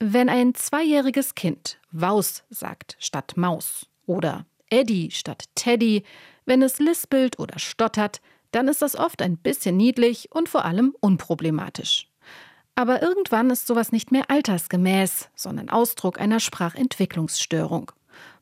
Wenn ein zweijähriges Kind Waus sagt statt Maus oder Eddie statt Teddy, wenn es lispelt oder stottert, dann ist das oft ein bisschen niedlich und vor allem unproblematisch. Aber irgendwann ist sowas nicht mehr altersgemäß, sondern Ausdruck einer Sprachentwicklungsstörung.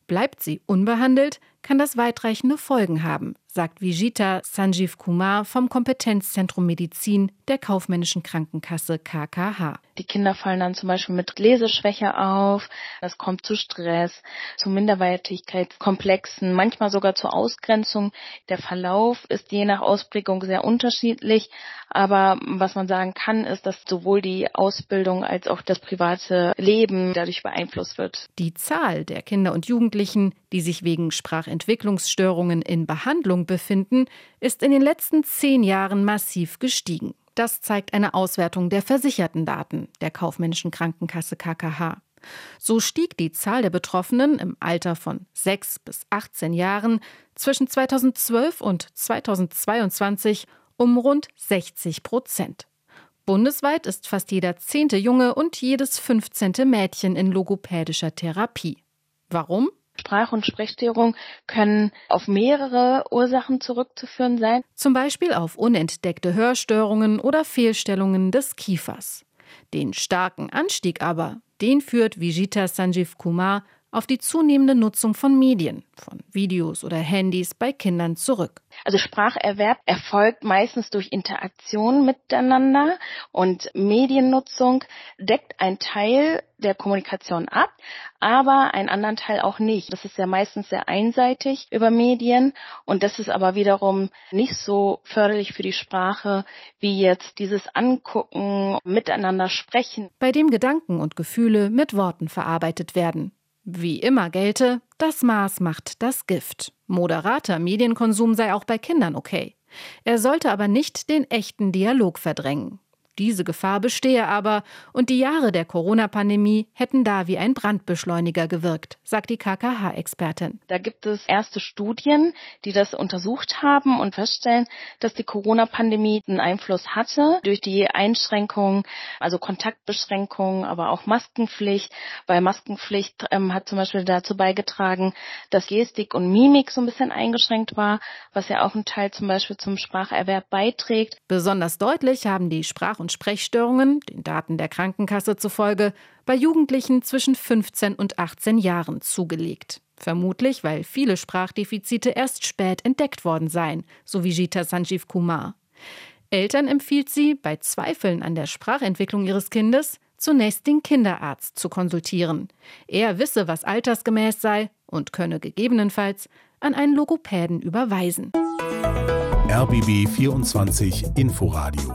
Bleibt sie unbehandelt, kann das weitreichende Folgen haben, sagt Vijita Sanjeev Kumar vom Kompetenzzentrum Medizin der kaufmännischen Krankenkasse KKH. Die Kinder fallen dann zum Beispiel mit Leseschwäche auf, es kommt zu Stress, zu Minderwertigkeitskomplexen, manchmal sogar zur Ausgrenzung. Der Verlauf ist je nach Ausprägung sehr unterschiedlich, aber was man sagen kann, ist, dass sowohl die Ausbildung als auch das private Leben dadurch beeinflusst wird. Die Zahl der Kinder und Jugendlichen, die sich wegen Sprachentwicklungsstörungen in Behandlung befinden, ist in den letzten zehn Jahren massiv gestiegen. Das zeigt eine Auswertung der versicherten Daten der kaufmännischen Krankenkasse KKH. So stieg die Zahl der Betroffenen im Alter von 6 bis 18 Jahren zwischen 2012 und 2022 um rund 60 Prozent. Bundesweit ist fast jeder zehnte Junge und jedes fünfzehnte Mädchen in logopädischer Therapie. Warum? Sprach- und Sprechstörungen können auf mehrere Ursachen zurückzuführen sein. Zum Beispiel auf unentdeckte Hörstörungen oder Fehlstellungen des Kiefers. Den starken Anstieg aber, den führt Vijita Sanjeev Kumar auf die zunehmende Nutzung von Medien, von Videos oder Handys bei Kindern zurück. Also Spracherwerb erfolgt meistens durch Interaktion miteinander und Mediennutzung deckt einen Teil der Kommunikation ab, aber einen anderen Teil auch nicht. Das ist ja meistens sehr einseitig über Medien und das ist aber wiederum nicht so förderlich für die Sprache wie jetzt dieses Angucken, miteinander sprechen. Bei dem Gedanken und Gefühle mit Worten verarbeitet werden. Wie immer gelte, das Maß macht das Gift. Moderater Medienkonsum sei auch bei Kindern okay. Er sollte aber nicht den echten Dialog verdrängen. Diese Gefahr bestehe aber und die Jahre der Corona-Pandemie hätten da wie ein Brandbeschleuniger gewirkt, sagt die KKH-Expertin. Da gibt es erste Studien, die das untersucht haben und feststellen, dass die Corona-Pandemie einen Einfluss hatte durch die Einschränkungen, also Kontaktbeschränkungen, aber auch Maskenpflicht. Weil Maskenpflicht ähm, hat zum Beispiel dazu beigetragen, dass Gestik und Mimik so ein bisschen eingeschränkt war, was ja auch ein Teil zum Beispiel zum Spracherwerb beiträgt. Besonders deutlich haben die Sprach- und und Sprechstörungen, den Daten der Krankenkasse zufolge, bei Jugendlichen zwischen 15 und 18 Jahren zugelegt. Vermutlich, weil viele Sprachdefizite erst spät entdeckt worden seien, so wie Gita Sanjeev Kumar. Eltern empfiehlt sie, bei Zweifeln an der Sprachentwicklung ihres Kindes zunächst den Kinderarzt zu konsultieren. Er wisse, was altersgemäß sei und könne gegebenenfalls an einen Logopäden überweisen. RBB 24 Inforadio